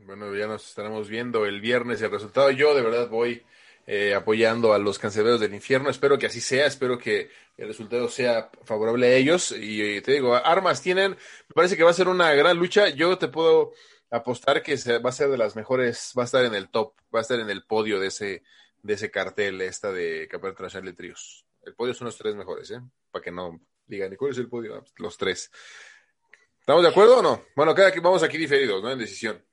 Bueno, ya nos estaremos viendo el viernes el resultado. Yo de verdad voy eh, apoyando a los canceberos del infierno. Espero que así sea. Espero que el resultado sea favorable a ellos. Y eh, te digo, armas tienen. Me parece que va a ser una gran lucha. Yo te puedo apostar que va a ser de las mejores. Va a estar en el top. Va a estar en el podio de ese, de ese cartel, esta de Campeonato Nacional de Tríos. El podio son los tres mejores, ¿eh? Para que no digan, ¿y cuál es el podio? Los tres. ¿Estamos de acuerdo o no? Bueno, cada que vamos aquí diferidos, ¿no? En decisión.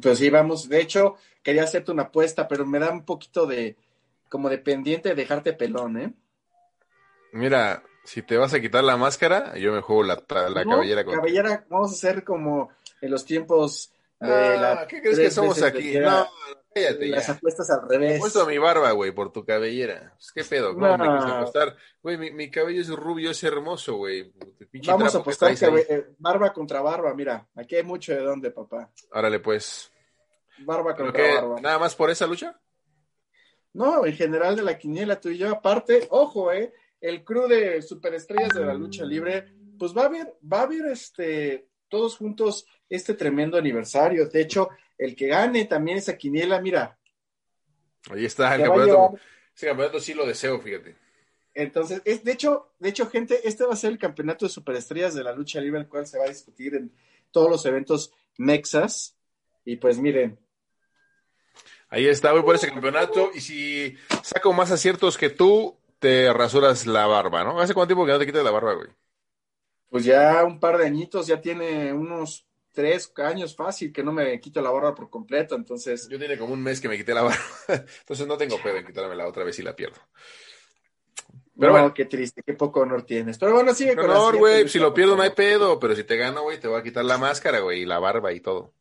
Pues sí, vamos, de hecho, quería hacerte una apuesta, pero me da un poquito de, como de pendiente de dejarte pelón, ¿eh? Mira, si te vas a quitar la máscara, yo me juego la, la No, cabellera con. cabellera, vamos a hacer como en los tiempos de Ah, la ¿Qué crees que somos aquí? No, cállate las ya. apuestas al revés. puesto mi barba, güey, por tu cabellera. Pues, ¿Qué pedo? ¿Cómo No. me quieres apostar? Güey, mi, mi cabello es rubio, es hermoso, güey. Vamos a que apostar eh, barba contra barba, mira, aquí hay mucho de dónde, papá. Árale, pues. Barba ¿Pero contra barba. ¿Nada más por esa lucha? No, en general de la quiniela, tú y yo, aparte, ojo, eh, el crew de superestrellas de la lucha libre, pues va a haber, va a haber este, todos juntos este tremendo aniversario. De hecho, el que gane también esa quiniela, mira, Ahí está el campeonato. Ese campeonato sí lo deseo, fíjate. Entonces, es, de hecho, de hecho, gente, este va a ser el campeonato de superestrellas de la lucha libre, el cual se va a discutir en todos los eventos mexas. Y pues miren, Ahí está, voy por ese campeonato. Y si saco más aciertos que tú, te rasuras la barba, ¿no? ¿Hace cuánto tiempo que no te quitas la barba, güey? pues ya un par de añitos, ya tiene unos tres años fácil que no me quito la barba por completo. Entonces, Yo tiene como un mes que me quité la barba. Entonces no tengo pedo en quitarme la otra vez si la pierdo. Pero no, bueno. qué triste, qué poco honor tienes. Pero bueno, sigue con siguiente güey, si lo pierdo no hay pedo, pero si te gano, güey, te voy a quitar la máscara, güey, y la barba y todo.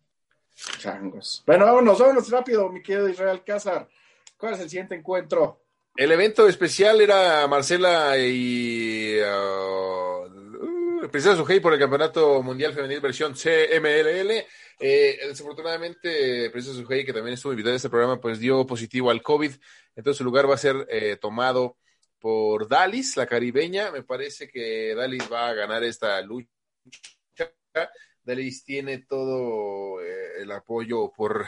Changos. Bueno, vámonos, vámonos rápido, mi querido Israel Cázar. ¿Cuál es el siguiente encuentro? El evento especial era Marcela y uh, Princesa Sujei por el Campeonato Mundial Femenil versión CMLL. Eh, desafortunadamente, Princesa Sujei, que también estuvo invitada a este programa, pues dio positivo al COVID. Entonces su lugar va a ser eh, tomado por Dalis, la caribeña. Me parece que Dalis va a ganar esta lucha. Dalis tiene todo eh, el apoyo por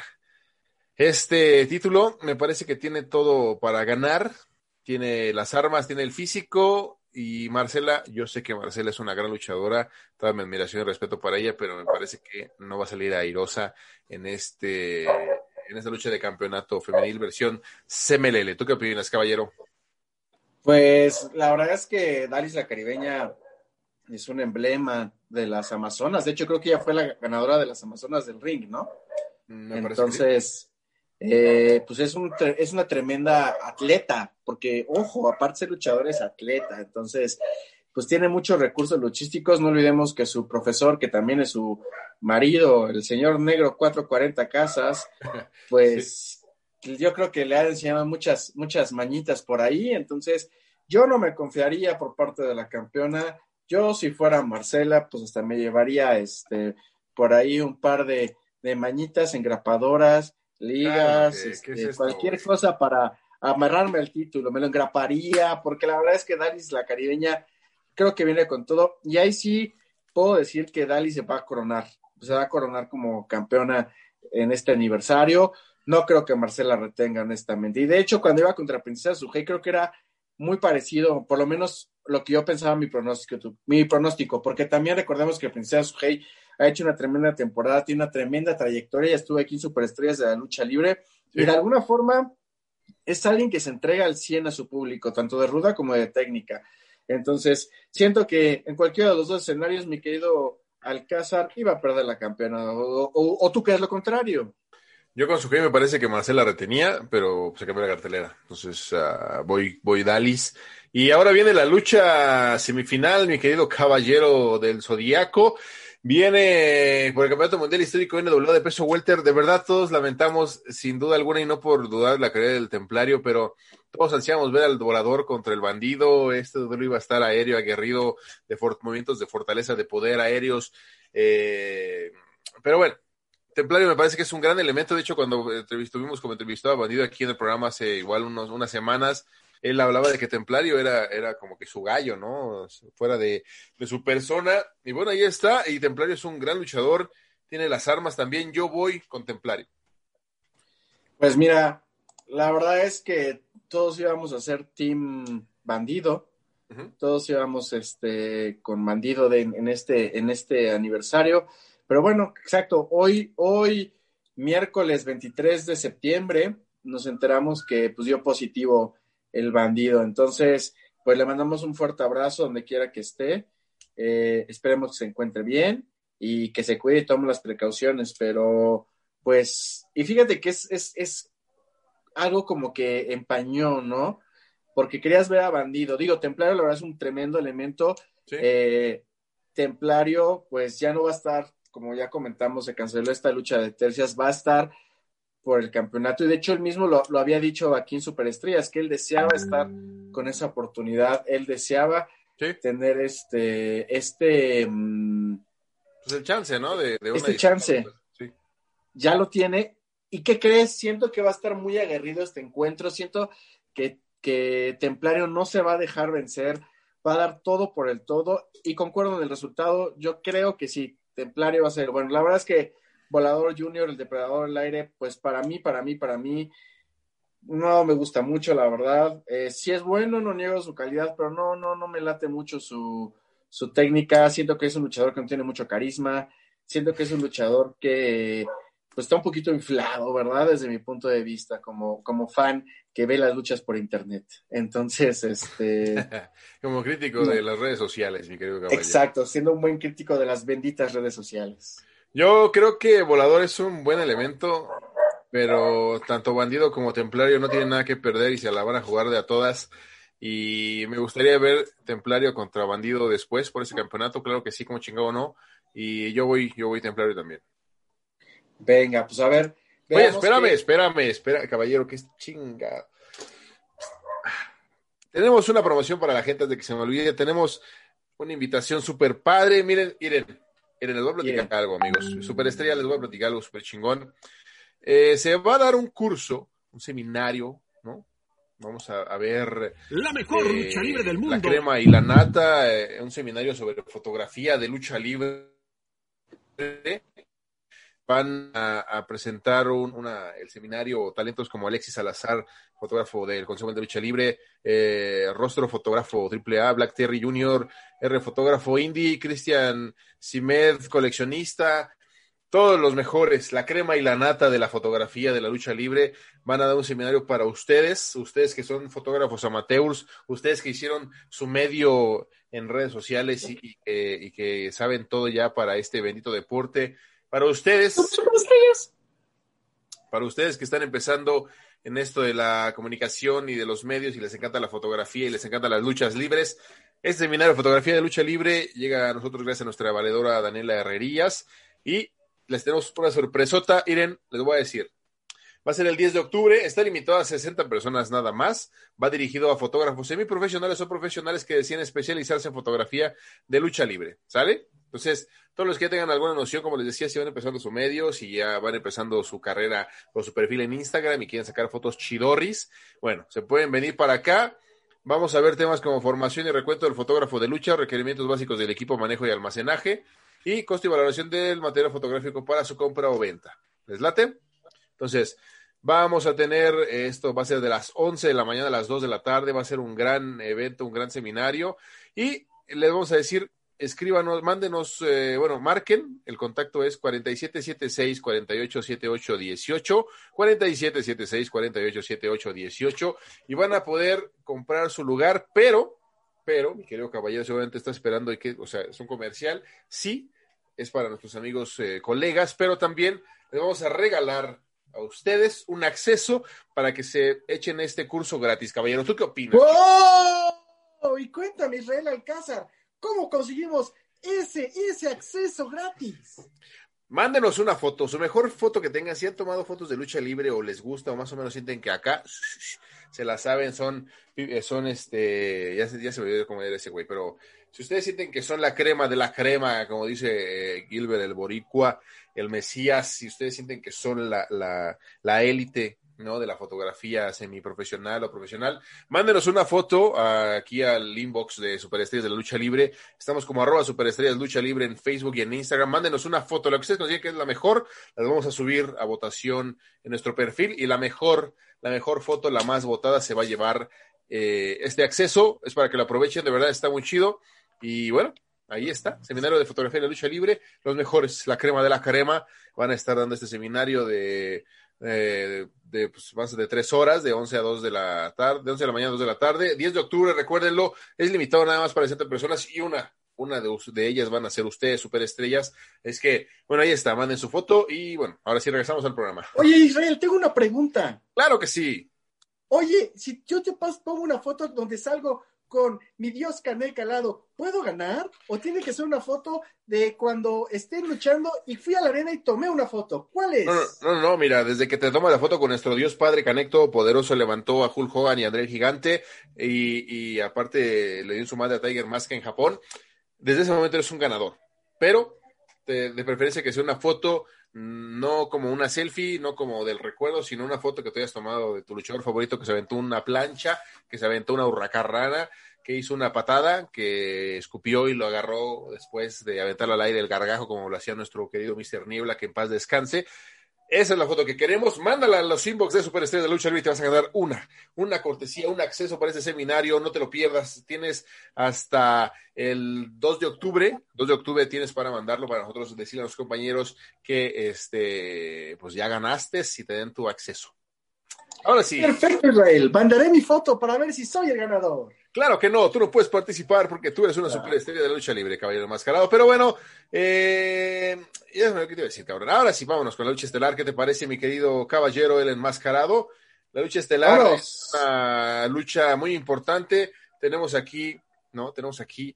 este título. Me parece que tiene todo para ganar. Tiene las armas, tiene el físico y Marcela, yo sé que Marcela es una gran luchadora, toda mi admiración y respeto para ella, pero me parece que no va a salir airosa en este en esta lucha de campeonato femenil versión CMLL. ¿Tú qué opinas, caballero? Pues la verdad es que Dalis la caribeña es un emblema de las Amazonas. De hecho, creo que ella fue la ganadora de las Amazonas del ring, ¿no? Mm, Entonces, eh, pues es, un, es una tremenda atleta, porque, ojo, aparte de ser luchador es atleta. Entonces, pues tiene muchos recursos luchísticos. No olvidemos que su profesor, que también es su marido, el señor negro 440 Casas, pues yo creo que le ha enseñado muchas, muchas mañitas por ahí. Entonces, yo no me confiaría por parte de la campeona. Yo, si fuera Marcela, pues hasta me llevaría este por ahí un par de, de mañitas engrapadoras, ligas, este, cualquier cosa para amarrarme el título. Me lo engraparía, porque la verdad es que Dalis, la caribeña, creo que viene con todo. Y ahí sí puedo decir que Dalis se va a coronar. Se va a coronar como campeona en este aniversario. No creo que Marcela retenga, honestamente. Y de hecho, cuando iba contra Princesa Sujei, creo que era muy parecido, por lo menos lo que yo pensaba mi pronóstico, mi pronóstico, porque también recordemos que Princesa Sujei ha hecho una tremenda temporada, tiene una tremenda trayectoria, ya estuvo aquí en Superestrellas de la lucha libre, y de alguna forma es alguien que se entrega al 100 a su público, tanto de ruda como de técnica. Entonces, siento que en cualquiera de los dos escenarios, mi querido Alcázar iba a perder la campeona, o, o tú crees lo contrario. Yo con su me parece que Marcela retenía, pero se cambió la cartelera. Entonces uh, voy, voy Dalis. Y ahora viene la lucha semifinal, mi querido caballero del Zodíaco. Viene por el Campeonato Mundial Histórico NW de peso welter. De verdad, todos lamentamos, sin duda alguna, y no por dudar la carrera del Templario, pero todos ansiamos ver al volador contra el bandido. Este duelo iba a estar aéreo, aguerrido, de movimientos de fortaleza, de poder aéreos. Eh, pero bueno, Templario me parece que es un gran elemento. De hecho, cuando estuvimos como entrevistado a Bandido aquí en el programa hace igual unos, unas semanas, él hablaba de que Templario era, era como que su gallo, ¿no? Fuera de, su persona. Y bueno, ahí está. Y Templario es un gran luchador. Tiene las armas también. Yo voy con Templario. Pues mira, la verdad es que todos íbamos a ser Team Bandido. Todos íbamos este, con Bandido en, este, en este aniversario. Pero bueno, exacto, hoy, hoy, miércoles 23 de septiembre, nos enteramos que pues dio positivo el bandido. Entonces, pues le mandamos un fuerte abrazo donde quiera que esté. Eh, esperemos que se encuentre bien y que se cuide y tome las precauciones, pero pues, y fíjate que es, es, es algo como que empañó, ¿no? Porque querías ver a bandido. Digo, Templario, la verdad es un tremendo elemento. Eh, templario, pues ya no va a estar como ya comentamos, se canceló esta lucha de tercias, va a estar por el campeonato. Y de hecho, él mismo lo, había dicho aquí en Superestrellas, que él deseaba estar con esa oportunidad, él deseaba tener este, este... Mm, pues el chance, ¿no? De, este chance. Pues, ya lo tiene. ¿Y qué crees? Siento que va a estar muy aguerrido este encuentro. Siento que, que Templario no se va a dejar vencer. Va a dar todo por el todo. Y concuerdo en el resultado. Yo creo que sí. Templario va a ser, bueno, la verdad es que Volador Junior, el depredador del aire, pues para mí, para mí, para mí, no me gusta mucho, la verdad. Eh, si es bueno, no niego su calidad, pero no, no, no me late mucho su, su técnica. Siento que es un luchador que no tiene mucho carisma. Siento que es un luchador que pues está un poquito inflado, ¿verdad? Desde mi punto de vista, como, como fan que ve las luchas por internet. Entonces, este... como crítico de las redes sociales, mi querido caballero. Exacto, siendo un buen crítico de las benditas redes sociales. Yo creo que Volador es un buen elemento, pero tanto Bandido como Templario no tienen nada que perder y se la van a jugar de a todas. Y me gustaría ver Templario contra Bandido después por ese campeonato, claro que sí, como chingado no. Y yo voy, yo voy Templario también. Venga, pues a ver. Oye, espérame, espérame, espera, caballero, que es chinga. Tenemos una promoción para la gente de que se me olvide. Tenemos una invitación súper padre. Miren, miren, miren, les voy a platicar algo, amigos. Superestrella, les voy a platicar algo súper chingón. Eh, se va a dar un curso, un seminario, ¿no? Vamos a, ver. La mejor eh, lucha libre del mundo. La crema y la nata, eh, un seminario sobre fotografía de lucha libre van a, presentar un, una, el seminario talentos como Alexis Salazar, fotógrafo del Consejo de Lucha Libre, eh, Rostro fotógrafo AAA, Black Terry Jr., R fotógrafo indie, Cristian Simed, coleccionista, todos los mejores, la crema y la nata de la fotografía de la lucha libre, van a dar un seminario para ustedes, ustedes que son fotógrafos amateurs, ustedes que hicieron su medio en redes sociales y, y que saben todo ya para este bendito deporte. Para ustedes, para ustedes que están empezando en esto de la comunicación y de los medios y les encanta la fotografía y les encantan las luchas libres, este seminario de fotografía de lucha libre llega a nosotros gracias a nuestra valedora Daniela Herrerías y les tenemos una sorpresota. Iren, les voy a decir, Va a ser el 10 de octubre, está limitado a 60 personas nada más. Va dirigido a fotógrafos semiprofesionales o profesionales que deciden especializarse en fotografía de lucha libre. ¿Sale? Entonces, todos los que ya tengan alguna noción, como les decía, si van empezando su medio, si ya van empezando su carrera o su perfil en Instagram y quieren sacar fotos chidorris, bueno, se pueden venir para acá. Vamos a ver temas como formación y recuento del fotógrafo de lucha, requerimientos básicos del equipo, manejo y almacenaje, y costo y valoración del material fotográfico para su compra o venta. ¿Les late? Entonces, vamos a tener, esto va a ser de las 11 de la mañana a las 2 de la tarde, va a ser un gran evento, un gran seminario y les vamos a decir, escríbanos, mándenos, eh, bueno, marquen, el contacto es 4776 4878 18, 4776 4878 18 y van a poder comprar su lugar, pero, pero, mi querido caballero seguramente está esperando y que, o sea, es un comercial, sí, es para nuestros amigos, eh, colegas, pero también les vamos a regalar a ustedes un acceso para que se echen este curso gratis, caballero. ¿Tú qué opinas? ¡Oh! Y cuéntame, Israel Alcázar, ¿cómo conseguimos ese, ese acceso gratis? Mándenos una foto, su mejor foto que tengan, si han tomado fotos de lucha libre o les gusta o más o menos sienten que acá se la saben, son, eh, son este, ya se, ya se me olvidó cómo era ese güey, pero si ustedes sienten que son la crema de la crema, como dice eh, Gilbert el Boricua, el Mesías, si ustedes sienten que son la, la, la élite ¿no? de la fotografía semiprofesional o profesional, mándenos una foto aquí al inbox de Superestrellas de la Lucha Libre. Estamos como arroba Superestrellas Lucha Libre en Facebook y en Instagram. Mándenos una foto, lo que ustedes consideren que es la mejor, la vamos a subir a votación en nuestro perfil y la mejor, la mejor foto, la más votada, se va a llevar eh, este acceso. Es para que lo aprovechen, de verdad está muy chido. Y bueno, ahí está, seminario de fotografía de la lucha libre, los mejores, la crema de la crema, van a estar dando este seminario de, eh, de pues, más de tres horas, de 11 a 2 de la tarde, de 11 de la mañana a 2 de la tarde, 10 de octubre, recuérdenlo, es limitado nada más para 60 personas y una, una de, de ellas van a ser ustedes, superestrellas, es que, bueno, ahí está, manden su foto y bueno, ahora sí regresamos al programa. Oye, Israel, tengo una pregunta. Claro que sí. Oye, si yo te pongo una foto donde salgo con mi Dios Canel Calado, ¿puedo ganar? ¿O tiene que ser una foto de cuando esté luchando y fui a la arena y tomé una foto? ¿Cuál es? No, no, no, mira, desde que te tomas la foto con nuestro Dios Padre Canecto Poderoso levantó a Hulk Hogan y a André el Gigante y, y aparte le dio su madre a Tiger Mask en Japón, desde ese momento eres un ganador. Pero de preferencia que sea una foto no como una selfie, no como del recuerdo, sino una foto que te hayas tomado de tu luchador favorito que se aventó una plancha, que se aventó una hurracarrana, que hizo una patada, que escupió y lo agarró después de aventarlo al aire el gargajo, como lo hacía nuestro querido Mr. Niebla, que en paz descanse. Esa es la foto que queremos. Mándala a los inbox de Super Estrella de Lucha Libre y te vas a ganar una, una cortesía, un acceso para este seminario. No te lo pierdas. Tienes hasta el 2 de octubre. 2 de octubre tienes para mandarlo para nosotros decirle a los compañeros que este, pues ya ganaste si te den tu acceso. Ahora sí. Perfecto, Israel. Mandaré mi foto para ver si soy el ganador. Claro que no, tú no puedes participar porque tú eres una superestrella de la lucha libre, caballero mascarado. Pero bueno, eh, ya es lo que te iba a decir, cabrón. Ahora sí, vámonos con la lucha estelar. ¿Qué te parece, mi querido caballero, el enmascarado? La lucha estelar es una lucha muy importante. Tenemos aquí, ¿no? Tenemos aquí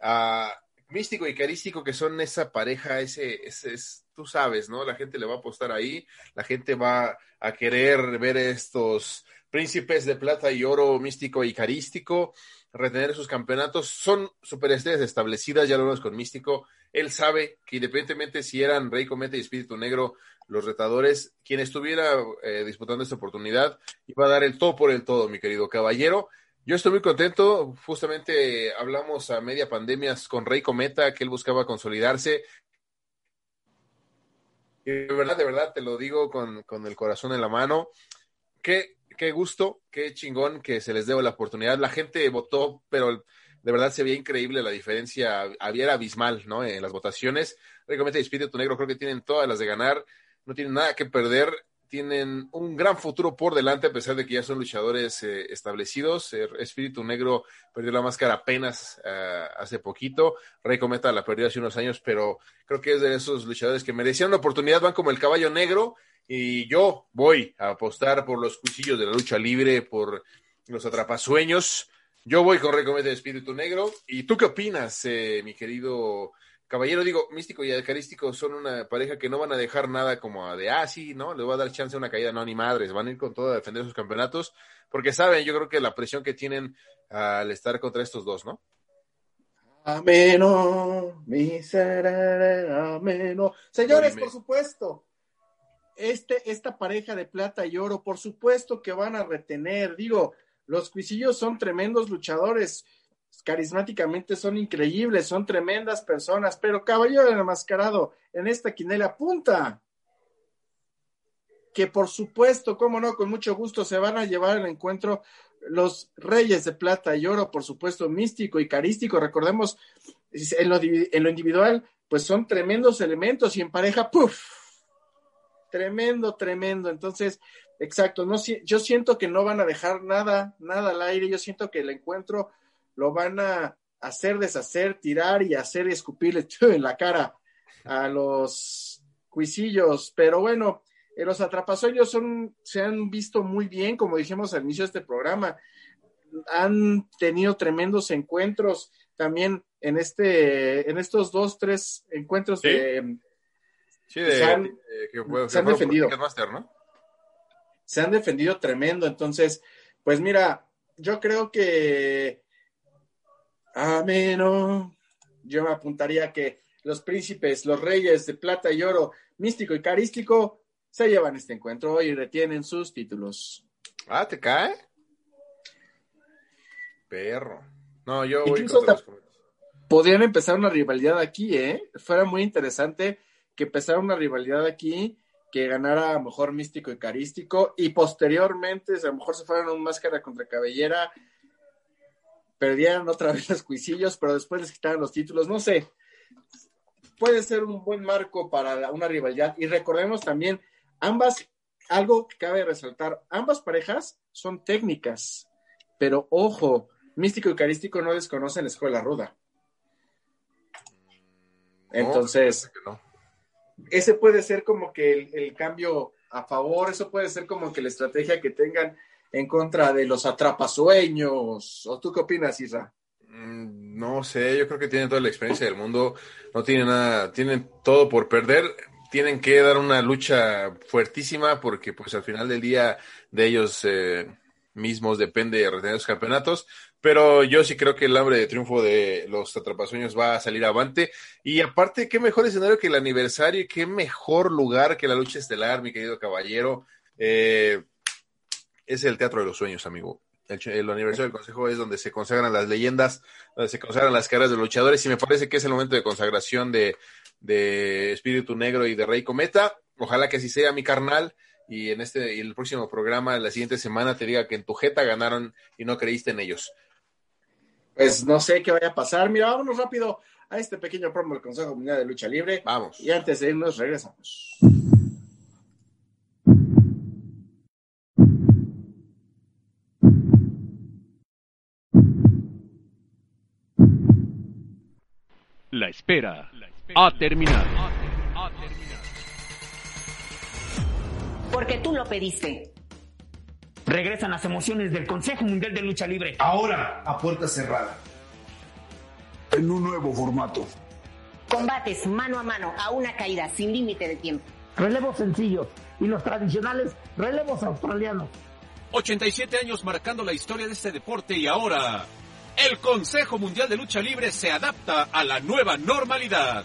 a Místico y Carístico, que son esa pareja, ese, ese, es, tú sabes, ¿no? La gente le va a apostar ahí, la gente va a querer ver estos príncipes de plata y oro místico y carístico, retener sus campeonatos, son superestrellas establecidas, ya lo vemos con místico, él sabe que independientemente si eran Rey Cometa y Espíritu Negro, los retadores, quien estuviera eh, disputando esta oportunidad, iba a dar el todo por el todo, mi querido caballero. Yo estoy muy contento, justamente hablamos a media pandemia con Rey Cometa, que él buscaba consolidarse, Y de verdad, de verdad, te lo digo con, con el corazón en la mano. Qué, qué gusto, qué chingón que se les dé la oportunidad. La gente votó, pero de verdad se veía increíble la diferencia, había era abismal, ¿no? En las votaciones. Realmente Espíritu Negro creo que tienen todas las de ganar, no tienen nada que perder, tienen un gran futuro por delante a pesar de que ya son luchadores eh, establecidos. Espíritu Negro perdió la máscara apenas uh, hace poquito, Rey Cometa la perdió hace unos años, pero creo que es de esos luchadores que merecían una oportunidad, van como el caballo negro y yo voy a apostar por los cuchillos de la lucha libre, por los atrapasueños yo voy con Recomete de Espíritu Negro. ¿Y tú qué opinas, eh, mi querido caballero? Digo, Místico y Eucarístico son una pareja que no van a dejar nada como de, ah, sí, ¿no? Le va a dar chance a una caída, no, ni madres. Van a ir con todo a defender sus campeonatos. Porque saben, yo creo que la presión que tienen al estar contra estos dos, ¿no? Ameno, miserere, ameno. Señores, por supuesto, este, esta pareja de plata y oro, por supuesto que van a retener. Digo, los cuisillos son tremendos luchadores, carismáticamente son increíbles, son tremendas personas, pero Caballero Enmascarado en esta quinela punta, que por supuesto, cómo no, con mucho gusto se van a llevar el encuentro los Reyes de Plata y Oro, por supuesto, místico y carístico. Recordemos, en lo, en lo individual, pues son tremendos elementos y en pareja, ¡puf! Tremendo, tremendo. Entonces, Exacto, no, yo siento que no van a dejar nada, nada al aire, yo siento que el encuentro lo van a hacer deshacer, tirar y hacer escupirle en la cara a los cuisillos, pero bueno, eh, los atrapasueños son, se han visto muy bien, como dijimos al inicio de este programa, han tenido tremendos encuentros también en este, en estos dos, tres encuentros de, sí, de, se han, que se han defendido. Master, ¿no? se han defendido tremendo. Entonces, pues mira, yo creo que ameno, yo me apuntaría que los príncipes, los reyes de plata y oro, místico y carístico, se llevan este encuentro y retienen sus títulos. Ah, ¿te cae? Perro. No, yo voy Incluso podrían empezar una rivalidad aquí, ¿eh? Fuera muy interesante que empezara una rivalidad aquí que ganara a lo mejor místico y carístico y posteriormente a lo mejor se fueran a un máscara contra cabellera perdieran otra vez los cuisillos pero después les quitaran los títulos no sé. Puede ser un buen marco para una rivalidad. Y recordemos también ambas algo que cabe resaltar ambas parejas son técnicas pero ojo místico y carístico no desconocen la escuela ruda. Entonces ese puede ser como que el, el, cambio a favor, eso puede ser como que la estrategia que tengan en contra de los atrapasueños. ¿O tú qué opinas, Isra? Mm, no sé, yo creo que tienen toda la experiencia del mundo, no tienen nada, tienen todo por perder, tienen que dar una lucha fuertísima porque pues al final del día de ellos eh, mismos depende de retener los campeonatos, pero yo sí creo que el hambre de triunfo de los atrapasueños va a salir avante. Y aparte, qué mejor escenario que el aniversario y qué mejor lugar que la lucha estelar, mi querido caballero. Eh, es el Teatro de los Sueños, amigo. El, el, aniversario del Consejo es donde se consagran las leyendas, donde se consagran las caras de los luchadores y me parece que es el momento de consagración de, de Espíritu Negro y de Rey Cometa. Ojalá que así sea, mi carnal y en este y el próximo programa la siguiente semana te diga que en tu jeta ganaron y no creíste en ellos pues no sé qué vaya a pasar. Mira, vámonos rápido a este pequeño promo del Consejo Mundial de Lucha Libre. Vamos. Y antes de irnos, regresamos. La espera ha terminado. Porque tú lo pediste. Regresan las emociones del Consejo Mundial de Lucha Libre. Ahora a puerta cerrada. En un nuevo formato. Combates mano a mano a una caída sin límite de tiempo. Relevos sencillos y los tradicionales relevos australianos. 87 años marcando la historia de este deporte y ahora el Consejo Mundial de Lucha Libre se adapta a la nueva normalidad.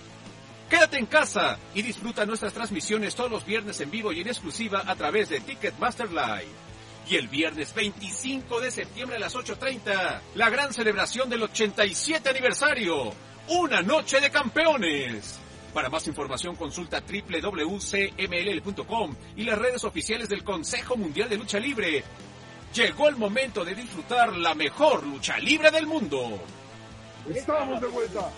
Quédate en casa y disfruta nuestras transmisiones todos los viernes en vivo y en exclusiva a través de Ticketmaster Live. Y el viernes 25 de septiembre a las 8.30, la gran celebración del 87 aniversario. Una noche de campeones. Para más información consulta www.cmll.com y las redes oficiales del Consejo Mundial de Lucha Libre. Llegó el momento de disfrutar la mejor lucha libre del mundo. Estamos de vuelta.